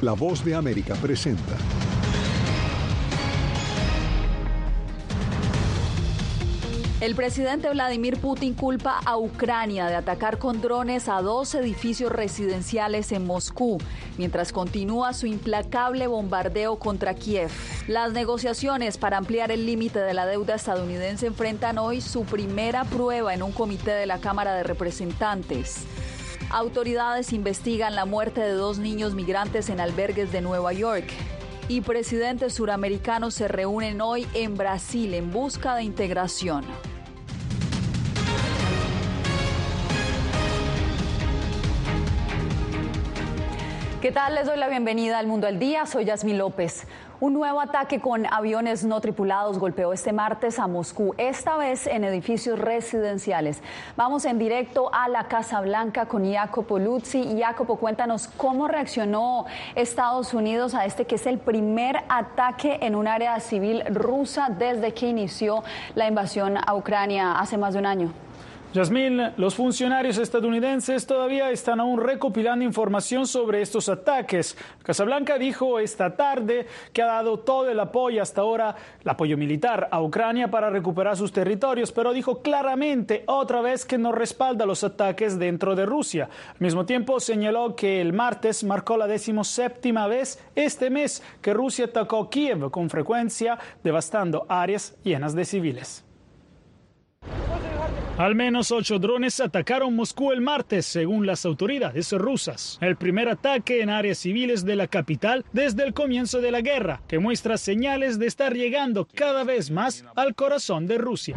La voz de América presenta. El presidente Vladimir Putin culpa a Ucrania de atacar con drones a dos edificios residenciales en Moscú, mientras continúa su implacable bombardeo contra Kiev. Las negociaciones para ampliar el límite de la deuda estadounidense enfrentan hoy su primera prueba en un comité de la Cámara de Representantes. Autoridades investigan la muerte de dos niños migrantes en albergues de Nueva York y presidentes suramericanos se reúnen hoy en Brasil en busca de integración. ¿Qué tal? Les doy la bienvenida al Mundo al Día. Soy Yasmín López. Un nuevo ataque con aviones no tripulados golpeó este martes a Moscú, esta vez en edificios residenciales. Vamos en directo a la Casa Blanca con Jacopo Luzzi. Jacopo, cuéntanos cómo reaccionó Estados Unidos a este que es el primer ataque en un área civil rusa desde que inició la invasión a Ucrania hace más de un año. Yasmín, los funcionarios estadounidenses todavía están aún recopilando información sobre estos ataques. Casablanca dijo esta tarde que ha dado todo el apoyo hasta ahora, el apoyo militar a Ucrania para recuperar sus territorios, pero dijo claramente otra vez que no respalda los ataques dentro de Rusia. Al mismo tiempo señaló que el martes marcó la decimoséptima vez este mes que Rusia atacó Kiev con frecuencia, devastando áreas llenas de civiles. Al menos ocho drones atacaron Moscú el martes, según las autoridades rusas. El primer ataque en áreas civiles de la capital desde el comienzo de la guerra, que muestra señales de estar llegando cada vez más al corazón de Rusia.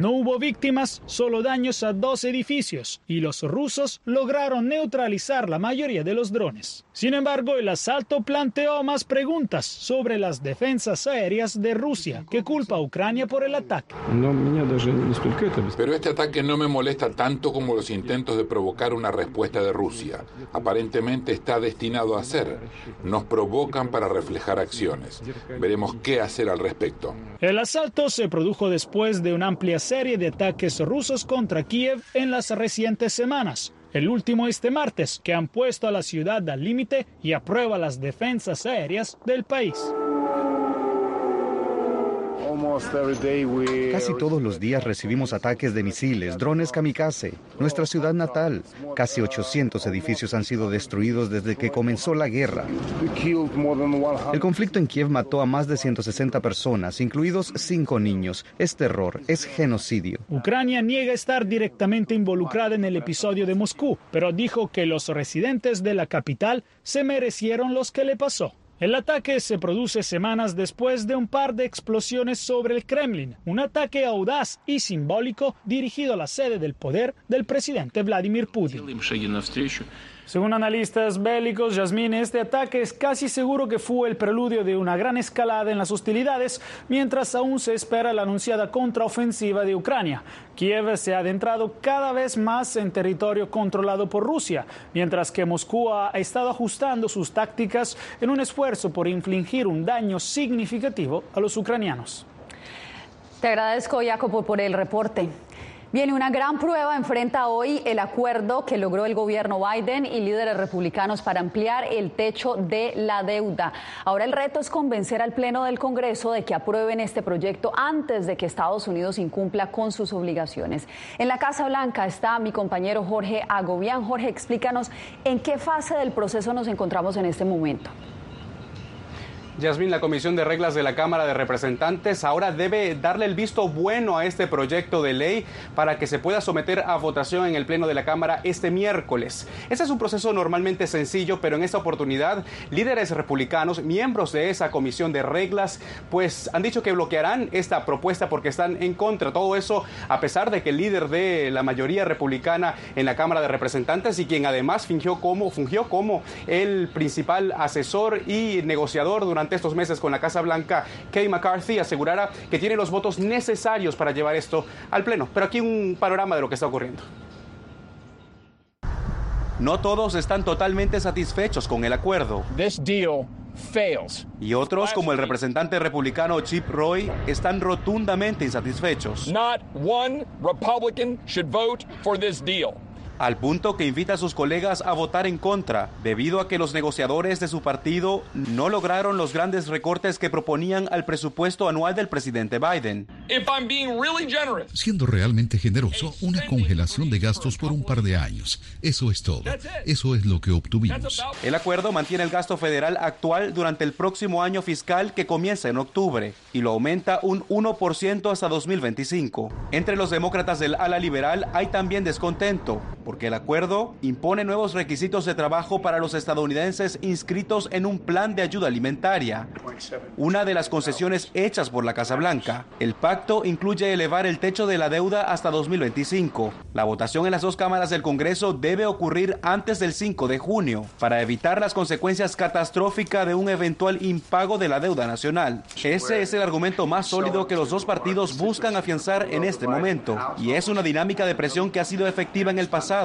No hubo víctimas, solo daños a dos edificios, y los rusos lograron neutralizar la mayoría de los drones. Sin embargo, el asalto planteó más preguntas sobre las defensas aéreas de Rusia, que culpa a Ucrania por el ataque. Pero este ataque no me molesta tanto como los intentos de provocar una respuesta de Rusia. Aparentemente está destinado a hacer. Nos provocan para reflejar acciones. Veremos qué hacer al respecto. El asalto se produjo después de una amplia serie de ataques rusos contra Kiev en las recientes semanas. El último este martes, que han puesto a la ciudad al límite y a prueba las defensas aéreas del país. Casi todos los días recibimos ataques de misiles, drones kamikaze. Nuestra ciudad natal, casi 800 edificios han sido destruidos desde que comenzó la guerra. El conflicto en Kiev mató a más de 160 personas, incluidos cinco niños. Es terror, es genocidio. Ucrania niega estar directamente involucrada en el episodio de Moscú, pero dijo que los residentes de la capital se merecieron los que le pasó. El ataque se produce semanas después de un par de explosiones sobre el Kremlin, un ataque audaz y simbólico dirigido a la sede del poder del presidente Vladimir Putin. Según analistas bélicos, Yasmín, este ataque es casi seguro que fue el preludio de una gran escalada en las hostilidades, mientras aún se espera la anunciada contraofensiva de Ucrania. Kiev se ha adentrado cada vez más en territorio controlado por Rusia, mientras que Moscú ha estado ajustando sus tácticas en un esfuerzo por infligir un daño significativo a los ucranianos. Te agradezco, Jacopo, por el reporte. Viene una gran prueba, enfrenta hoy el acuerdo que logró el gobierno Biden y líderes republicanos para ampliar el techo de la deuda. Ahora el reto es convencer al Pleno del Congreso de que aprueben este proyecto antes de que Estados Unidos incumpla con sus obligaciones. En la Casa Blanca está mi compañero Jorge Agobián. Jorge, explícanos en qué fase del proceso nos encontramos en este momento. Yasmín, la Comisión de Reglas de la Cámara de Representantes ahora debe darle el visto bueno a este proyecto de ley para que se pueda someter a votación en el Pleno de la Cámara este miércoles. Este es un proceso normalmente sencillo, pero en esta oportunidad líderes republicanos, miembros de esa Comisión de Reglas, pues han dicho que bloquearán esta propuesta porque están en contra. Todo eso a pesar de que el líder de la mayoría republicana en la Cámara de Representantes y quien además fingió como, fungió como el principal asesor y negociador durante estos meses con la Casa Blanca, Kay McCarthy, asegurara que tiene los votos necesarios para llevar esto al Pleno. Pero aquí un panorama de lo que está ocurriendo. No todos están totalmente satisfechos con el acuerdo. Y otros, como el representante republicano Chip Roy, están rotundamente insatisfechos. Not one Republican should vote for this deal. Al punto que invita a sus colegas a votar en contra, debido a que los negociadores de su partido no lograron los grandes recortes que proponían al presupuesto anual del presidente Biden. Siendo realmente generoso, una congelación de gastos por un par de años. Eso es todo. Eso es lo que obtuvimos. El acuerdo mantiene el gasto federal actual durante el próximo año fiscal que comienza en octubre y lo aumenta un 1% hasta 2025. Entre los demócratas del ala liberal hay también descontento, porque el acuerdo impone nuevos requisitos de trabajo para los estadounidenses inscritos en un plan de ayuda alimentaria. Una de las concesiones hechas por la Casa Blanca. El pacto incluye elevar el techo de la deuda hasta 2025. La votación en las dos cámaras del Congreso debe ocurrir antes del 5 de junio para evitar las consecuencias catastróficas de un eventual impago de la deuda nacional. Ese es el argumento más sólido que los dos partidos buscan afianzar en este momento y es una dinámica de presión que ha sido efectiva en el pasado,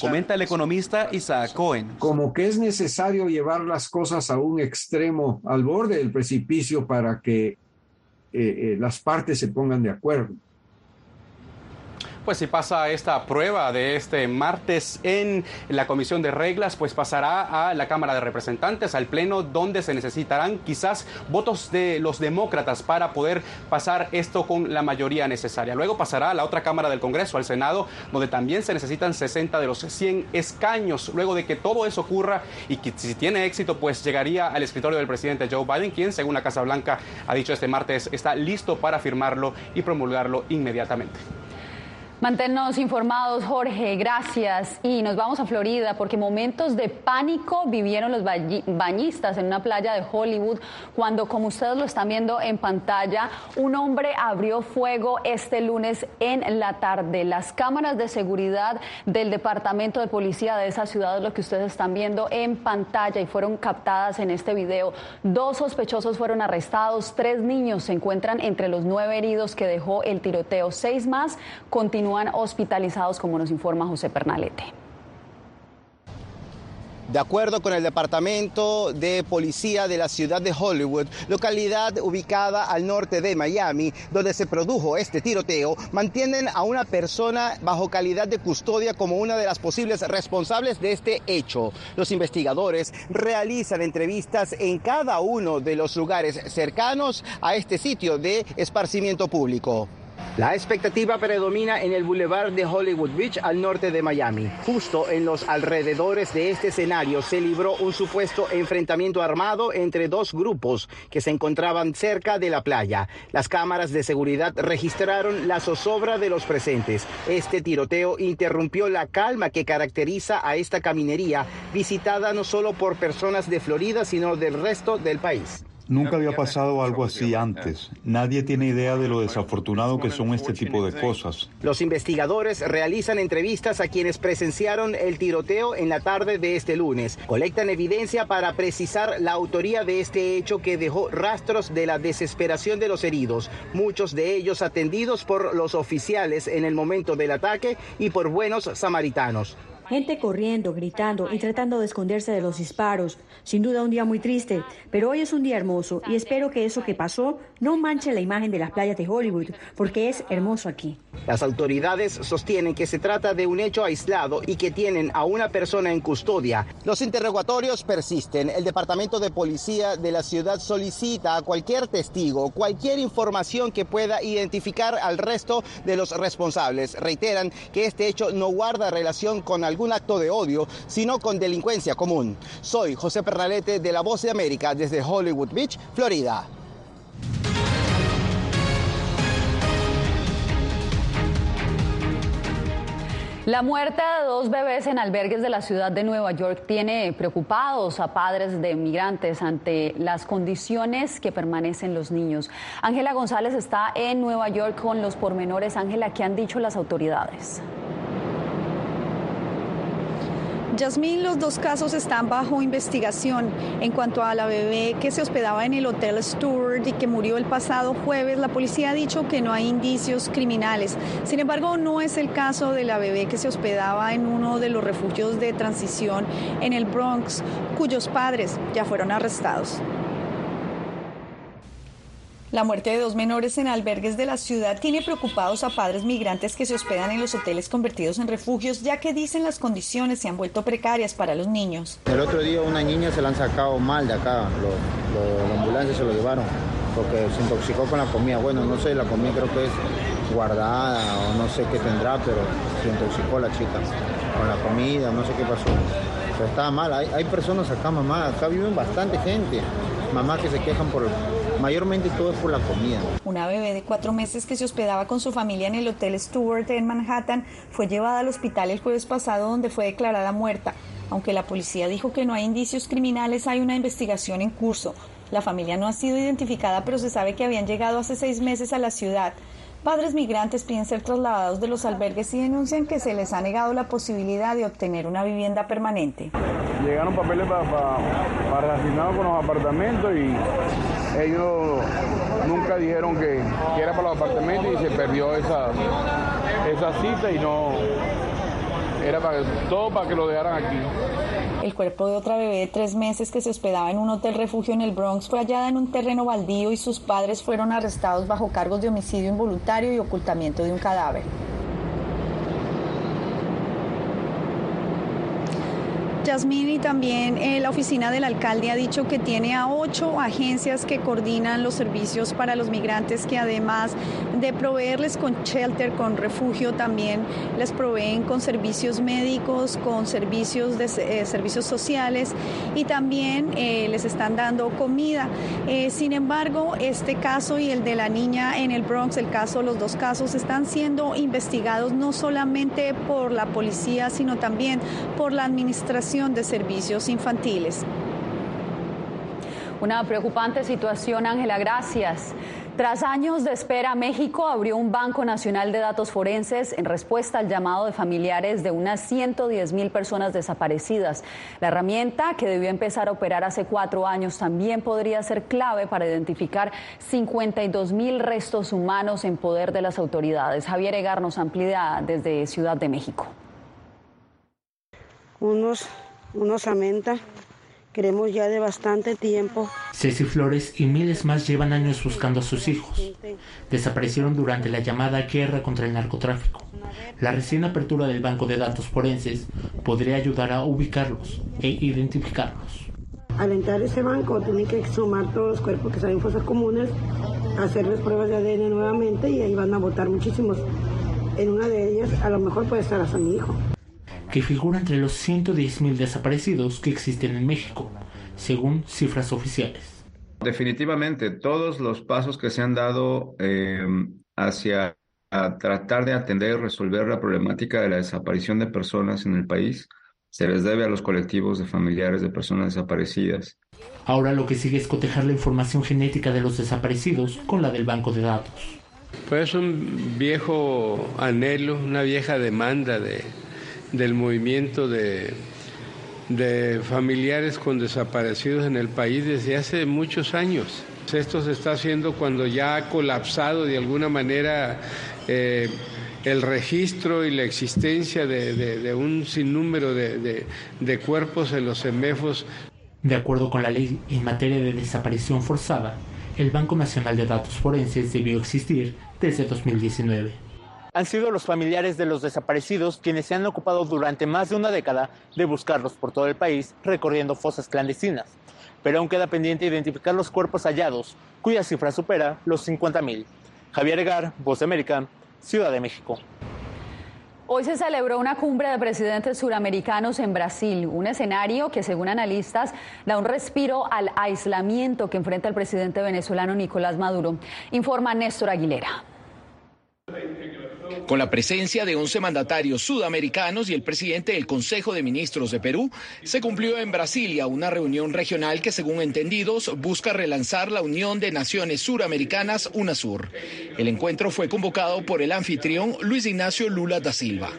comenta el economista Isaac Cohen. Como que es necesario llevar las cosas a un extremo, al borde del precipicio, para que eh, eh, las partes se pongan de acuerdo. Pues si pasa esta prueba de este martes en la Comisión de Reglas, pues pasará a la Cámara de Representantes, al Pleno, donde se necesitarán quizás votos de los demócratas para poder pasar esto con la mayoría necesaria. Luego pasará a la otra Cámara del Congreso, al Senado, donde también se necesitan 60 de los 100 escaños. Luego de que todo eso ocurra y que si tiene éxito, pues llegaría al escritorio del presidente Joe Biden, quien, según la Casa Blanca, ha dicho este martes, está listo para firmarlo y promulgarlo inmediatamente. Manténnos informados, Jorge, gracias. Y nos vamos a Florida porque momentos de pánico vivieron los bañistas en una playa de Hollywood cuando, como ustedes lo están viendo en pantalla, un hombre abrió fuego este lunes en la tarde. Las cámaras de seguridad del Departamento de Policía de esa ciudad es lo que ustedes están viendo en pantalla y fueron captadas en este video. Dos sospechosos fueron arrestados, tres niños se encuentran entre los nueve heridos que dejó el tiroteo. Seis más continúan hospitalizados, como nos informa José Pernalete. De acuerdo con el Departamento de Policía de la ciudad de Hollywood, localidad ubicada al norte de Miami, donde se produjo este tiroteo, mantienen a una persona bajo calidad de custodia como una de las posibles responsables de este hecho. Los investigadores realizan entrevistas en cada uno de los lugares cercanos a este sitio de esparcimiento público. La expectativa predomina en el Boulevard de Hollywood Beach al norte de Miami. Justo en los alrededores de este escenario se libró un supuesto enfrentamiento armado entre dos grupos que se encontraban cerca de la playa. Las cámaras de seguridad registraron la zozobra de los presentes. Este tiroteo interrumpió la calma que caracteriza a esta caminería, visitada no solo por personas de Florida, sino del resto del país. Nunca había pasado algo así antes. Nadie tiene idea de lo desafortunado que son este tipo de cosas. Los investigadores realizan entrevistas a quienes presenciaron el tiroteo en la tarde de este lunes. Colectan evidencia para precisar la autoría de este hecho que dejó rastros de la desesperación de los heridos, muchos de ellos atendidos por los oficiales en el momento del ataque y por buenos samaritanos. Gente corriendo, gritando y tratando de esconderse de los disparos. Sin duda un día muy triste, pero hoy es un día hermoso y espero que eso que pasó no manche la imagen de las playas de Hollywood, porque es hermoso aquí. Las autoridades sostienen que se trata de un hecho aislado y que tienen a una persona en custodia. Los interrogatorios persisten. El Departamento de Policía de la ciudad solicita a cualquier testigo, cualquier información que pueda identificar al resto de los responsables. Reiteran que este hecho no guarda relación con algún acto de odio, sino con delincuencia común. Soy José Pernalete de La Voz de América desde Hollywood Beach, Florida. La muerte de dos bebés en albergues de la ciudad de Nueva York tiene preocupados a padres de migrantes ante las condiciones que permanecen los niños. Ángela González está en Nueva York con los pormenores. Ángela, ¿qué han dicho las autoridades? Yasmín, los dos casos están bajo investigación. En cuanto a la bebé que se hospedaba en el Hotel Stewart y que murió el pasado jueves, la policía ha dicho que no hay indicios criminales. Sin embargo, no es el caso de la bebé que se hospedaba en uno de los refugios de transición en el Bronx, cuyos padres ya fueron arrestados. La muerte de dos menores en albergues de la ciudad tiene preocupados a padres migrantes que se hospedan en los hoteles convertidos en refugios, ya que dicen las condiciones se han vuelto precarias para los niños. El otro día una niña se la han sacado mal de acá, los, ambulancias se lo llevaron porque se intoxicó con la comida. Bueno, no sé, la comida creo que es guardada o no sé qué tendrá, pero se intoxicó la chica con la comida, no sé qué pasó. Pero estaba mal, hay, hay personas acá, mamá, acá viven bastante gente, mamás que se quejan por Mayormente todo es por la comida. Una bebé de cuatro meses que se hospedaba con su familia en el Hotel Stewart en Manhattan fue llevada al hospital el jueves pasado donde fue declarada muerta. Aunque la policía dijo que no hay indicios criminales, hay una investigación en curso. La familia no ha sido identificada, pero se sabe que habían llegado hace seis meses a la ciudad. Padres migrantes piden ser trasladados de los albergues y denuncian que se les ha negado la posibilidad de obtener una vivienda permanente. Llegaron papeles para, para, con los apartamentos y ellos nunca dijeron que, era para los apartamentos y se perdió esa, esa cita y no era para todo para que lo dejaran aquí. El cuerpo de otra bebé de tres meses que se hospedaba en un hotel refugio en el Bronx fue hallada en un terreno baldío y sus padres fueron arrestados bajo cargos de homicidio involuntario y ocultamiento de un cadáver. Yasmín y también eh, la oficina del alcalde ha dicho que tiene a ocho agencias que coordinan los servicios para los migrantes que además de proveerles con shelter, con refugio, también les proveen con servicios médicos, con servicios de eh, servicios sociales y también eh, les están dando comida. sin embargo, este caso y el de la niña en el Bronx, el caso, los dos casos están siendo investigados no solamente por la policía, sino también por la administración de Servicios Infantiles. Una preocupante situación, Ángela, gracias. Tras años de espera, México abrió un Banco Nacional de Datos Forenses en respuesta al llamado de familiares de unas 110 mil personas desaparecidas. La herramienta, que debió empezar a operar hace cuatro años, también podría ser clave para identificar 52 mil restos humanos en poder de las autoridades. Javier Egar nos amplía desde Ciudad de México. Unos unos amenta. Queremos ya de bastante tiempo. Ceci Flores y miles más llevan años buscando a sus hijos. Desaparecieron durante la llamada guerra contra el narcotráfico. La recién apertura del Banco de Datos Forenses podría ayudar a ubicarlos e identificarlos. Al entrar ese banco, tienen que sumar todos los cuerpos que salen en fosas comunes, hacerles pruebas de ADN nuevamente y ahí van a votar muchísimos. En una de ellas, a lo mejor puede estar hasta mi hijo que figura entre los 110.000 desaparecidos que existen en México, según cifras oficiales. Definitivamente, todos los pasos que se han dado eh, hacia tratar de atender y resolver la problemática de la desaparición de personas en el país se les debe a los colectivos de familiares de personas desaparecidas. Ahora lo que sigue es cotejar la información genética de los desaparecidos con la del banco de datos. Pues un viejo anhelo, una vieja demanda de, del movimiento de, de familiares con desaparecidos en el país desde hace muchos años. Esto se está haciendo cuando ya ha colapsado de alguna manera eh, el registro y la existencia de, un sinnúmero de, de, cuerpos en los semefos. De acuerdo con la ley en materia de desaparición forzada, el Banco Nacional de Datos Forenses debió existir desde 2019 han sido los familiares de los desaparecidos quienes se han ocupado durante más de una década de buscarlos por todo el país recorriendo fosas clandestinas. Pero aún queda pendiente identificar los cuerpos hallados, cuya cifra supera los 50.000. Javier Egar, Voz de América, Ciudad de México. Hoy se celebró una cumbre de presidentes suramericanos en Brasil, un escenario que según analistas da un respiro al aislamiento que enfrenta el presidente venezolano Nicolás Maduro, informa Néstor Aguilera. Con la presencia de 11 mandatarios sudamericanos y el presidente del Consejo de Ministros de Perú, se cumplió en Brasilia una reunión regional que, según entendidos, busca relanzar la Unión de Naciones Suramericanas, UNASUR. El encuentro fue convocado por el anfitrión Luis Ignacio Lula da Silva.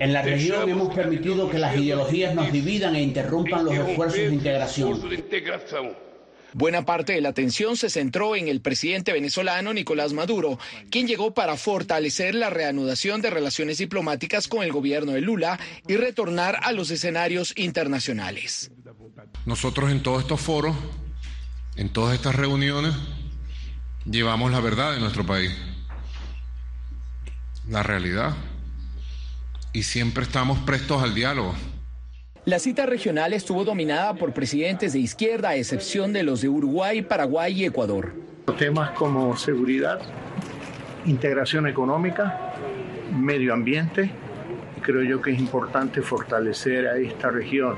En la región hemos permitido que las ideologías nos dividan e interrumpan los esfuerzos de integración. Buena parte de la atención se centró en el presidente venezolano Nicolás Maduro, quien llegó para fortalecer la reanudación de relaciones diplomáticas con el gobierno de Lula y retornar a los escenarios internacionales. Nosotros en todos estos foros En todas estas reuniones llevamos la verdad de nuestro país, la realidad, y siempre estamos prestos al diálogo. La cita regional estuvo dominada por presidentes de izquierda, a excepción de los de Uruguay, Paraguay y Ecuador. Temas como seguridad, integración económica, medio ambiente, y creo yo que es importante fortalecer a esta región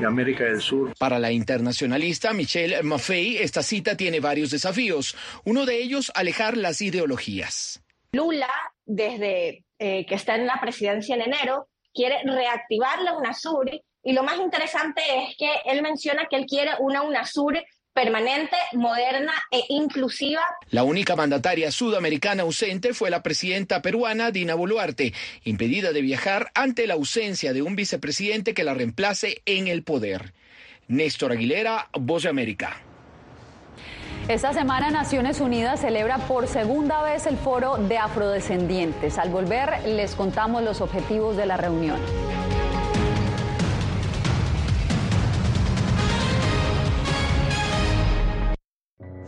de América del Sur. Para la internacionalista Michelle Maffei, esta cita tiene varios desafíos. Uno de ellos, alejar las ideologías. Lula, desde eh, que está en la presidencia en enero, quiere reactivar la UNASUR y lo más interesante es que él menciona que él quiere una UNASUR permanente, moderna e inclusiva. La única mandataria sudamericana ausente fue la presidenta peruana Dina Boluarte, impedida de viajar ante la ausencia de un vicepresidente que la reemplace en el poder. Néstor Aguilera, Voz de América. Esta semana Naciones Unidas celebra por segunda vez el foro de afrodescendientes. Al volver les contamos los objetivos de la reunión.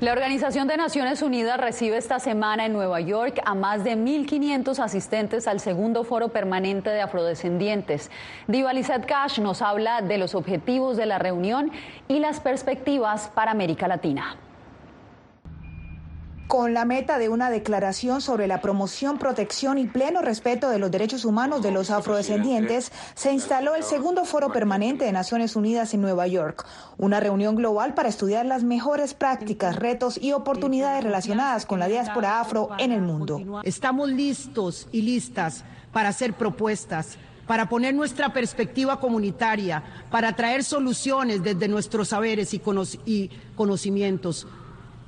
La Organización de Naciones Unidas recibe esta semana en Nueva York a más de 1.500 asistentes al segundo foro permanente de afrodescendientes. Diva Lizette Cash nos habla de los objetivos de la reunión y las perspectivas para América Latina con la meta de una declaración sobre la promoción, protección y pleno respeto de los derechos humanos de los afrodescendientes, se instaló el segundo foro permanente de Naciones Unidas en Nueva York, una reunión global para estudiar las mejores prácticas, retos y oportunidades relacionadas con la diáspora afro en el mundo. Estamos listos y listas para hacer propuestas para poner nuestra perspectiva comunitaria, para traer soluciones desde nuestros saberes y, conocimientos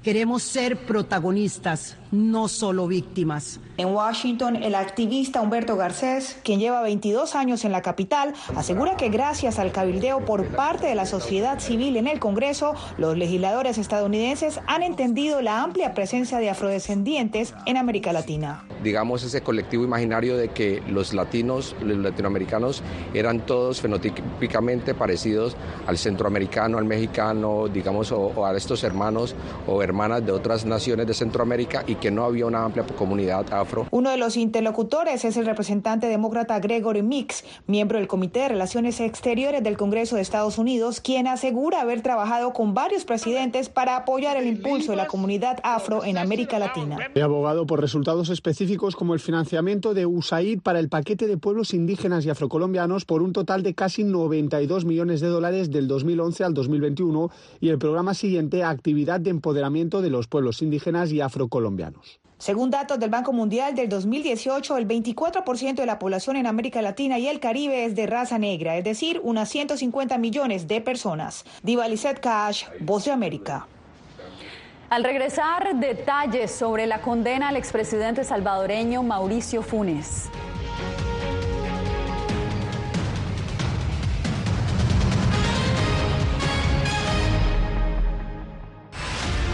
Queremos ser protagonistas, no solo víctimas. En Washington, el activista Humberto Garcés, quien lleva 22 años en la capital, asegura que gracias al cabildeo por parte de la sociedad civil en el Congreso, los legisladores estadounidenses han entendido la amplia presencia de afrodescendientes en América Latina. Digamos ese colectivo imaginario de que los latinos, los latinoamericanos eran todos fenotípicamente parecidos al centroamericano, al mexicano, digamos, o, a estos hermanos o hermanas de otras naciones de Centroamérica y que no había una amplia comunidad afro. Uno de los interlocutores es el representante demócrata Gregory Mix, miembro del Comité de Relaciones Exteriores del Congreso de Estados Unidos, quien asegura haber trabajado con varios presidentes para apoyar el impulso de la comunidad afro en América Latina. He abogado por resultados específicos como el financiamiento de USAID para el paquete de pueblos indígenas y afrocolombianos por un total de casi 92 millones de dólares del 2011 al 2021 y el programa siguiente Actividad de Empoderamiento de los Pueblos Indígenas y Afrocolombianos. Según datos del Banco Mundial del 2018, el 24% de la población en América Latina y el Caribe es de raza negra, es decir, unas 150 millones de personas. Diva Lizette Cash, Voz de América. Al regresar, detalles sobre la condena al expresidente salvadoreño Mauricio Funes.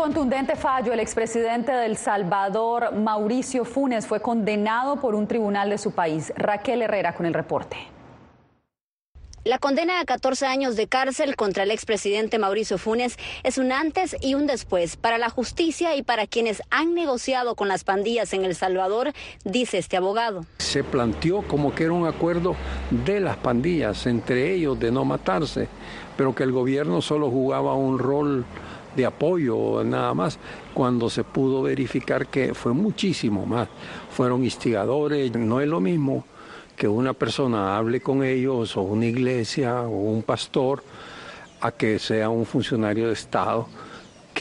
Contundente fallo, el expresidente del Salvador, Mauricio Funes, fue condenado por un tribunal de su país. Raquel Herrera con el reporte. La condena a 14 años de cárcel contra el expresidente Mauricio Funes es un antes y un después para la justicia y para quienes han negociado con las pandillas en El Salvador, dice este abogado. Se planteó como que era un acuerdo de las pandillas, entre ellos de no matarse, pero que el gobierno solo jugaba un rol de apoyo nada más, cuando se pudo verificar que fue muchísimo más. Fueron instigadores, no es lo mismo que una persona hable con ellos o una iglesia o un pastor a que sea un funcionario de Estado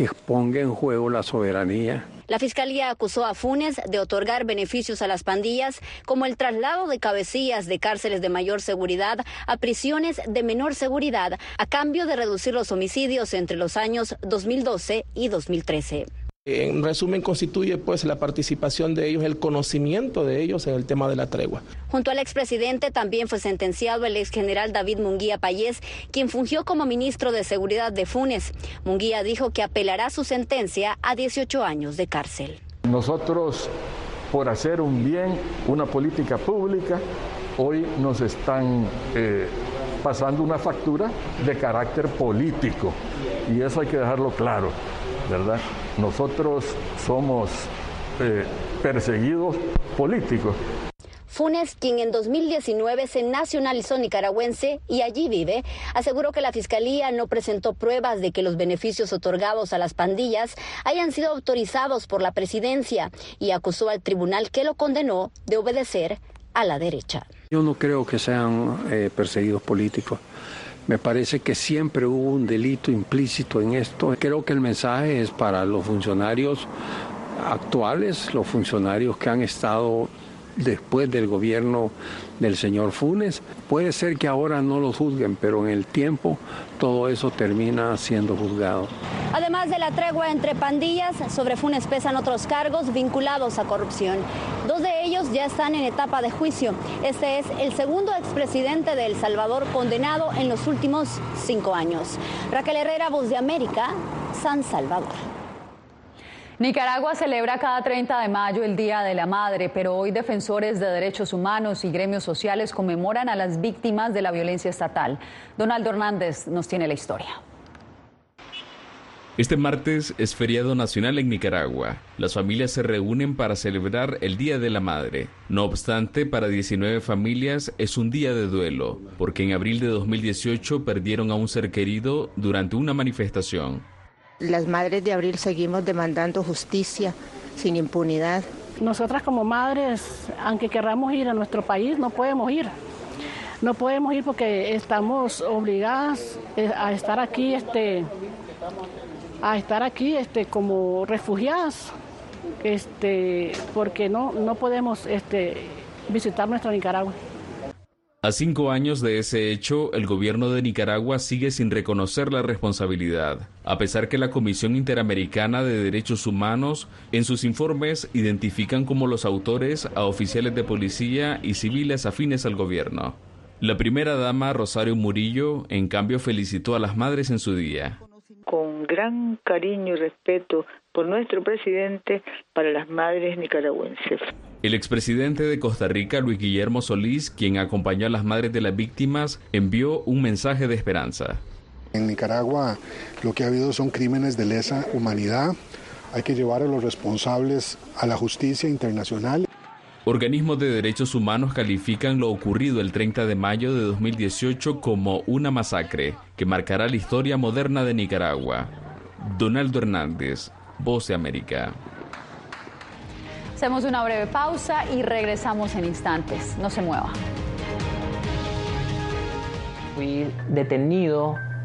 que ponga en juego la soberanía la Fiscalía acusó a Funes de otorgar beneficios a las pandillas, como el traslado de cabecillas de cárceles de mayor seguridad a prisiones de menor seguridad, a cambio de reducir los homicidios entre los años 2012 y 2013. En resumen, constituye pues la participación de ellos, el conocimiento de ellos en el tema de la tregua. Junto al expresidente también fue sentenciado el ex general David Munguía Payés, quien fungió como ministro de Seguridad de Funes. Munguía dijo que apelará su sentencia a 18 años de cárcel. Nosotros, por hacer un bien, una política pública, hoy nos están eh, pasando una factura de carácter político y eso hay que dejarlo claro, ¿verdad? Nosotros somos eh, perseguidos políticos. Funes, quien en 2019 se nacionalizó nicaragüense y allí vive, aseguró que la Fiscalía no presentó pruebas de que los beneficios otorgados a las pandillas hayan sido autorizados por la presidencia y acusó al tribunal que lo condenó de obedecer a la derecha. Yo no creo que sean eh, perseguidos políticos. Me parece que siempre hubo un delito implícito en esto. Creo que el mensaje es para los funcionarios actuales, los funcionarios que han estado después del gobierno del señor Funes. Puede ser que ahora no los juzguen, pero en el tiempo todo eso termina siendo juzgado. Además de la tregua entre pandillas, sobre Funes pesan otros cargos vinculados a corrupción. Dos de ellos ya están en etapa de juicio. Este es el segundo expresidente de El Salvador condenado en los últimos cinco años. Raquel Herrera, Voz de América, San Salvador. Nicaragua celebra cada 30 de mayo el Día de la Madre, pero hoy defensores de derechos humanos y gremios sociales conmemoran a las víctimas de la violencia estatal. Donaldo Hernández nos tiene la historia. Este martes es feriado nacional en Nicaragua. Las familias se reúnen para celebrar el Día de la Madre. No obstante, para 19 familias es un día de duelo, porque en abril de 2018 perdieron a un ser querido durante una manifestación. Las madres de abril seguimos demandando justicia sin impunidad. Nosotras como madres, aunque querramos ir a nuestro país, no podemos ir. No podemos ir porque estamos obligadas eh, a estar aquí, este, a estar aquí, este, como refugiadas, este, porque no, no podemos, este, visitar nuestra Nicaragua. A cinco años de ese hecho, el gobierno de Nicaragua sigue sin reconocer la responsabilidad, a pesar que la Comisión Interamericana de Derechos Humanos en sus informes identifican como los autores a oficiales de policía y civiles afines al gobierno. La primera dama, Rosario Murillo, en cambio felicitó a las madres en su día. Gran cariño y respeto por nuestro presidente para las madres nicaragüenses. El expresidente de Costa Rica, Luis Guillermo Solís, quien acompañó a las madres de las víctimas, envió un mensaje de esperanza. En Nicaragua lo que ha habido son crímenes de lesa humanidad. Hay que llevar a los responsables a la justicia internacional. Organismos de derechos humanos califican lo ocurrido el 30 de mayo de 2018 como una masacre que marcará la historia moderna de Nicaragua. Donaldo Hernández, Voz de América. Hacemos una breve pausa y regresamos en instantes. No se mueva. Fui detenido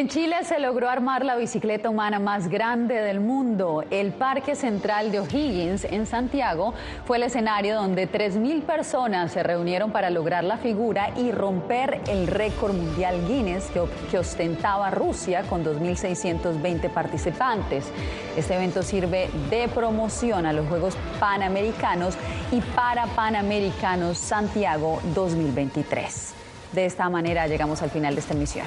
En Chile se logró armar la bicicleta humana más grande del mundo. El Parque Central de O'Higgins en Santiago fue el escenario donde 3.000 personas se reunieron para lograr la figura y romper el récord mundial Guinness que, que ostentaba Rusia con 2.620 participantes. Este evento sirve de promoción a los Juegos Panamericanos y para Panamericanos Santiago 2023. De esta manera llegamos al final de esta emisión.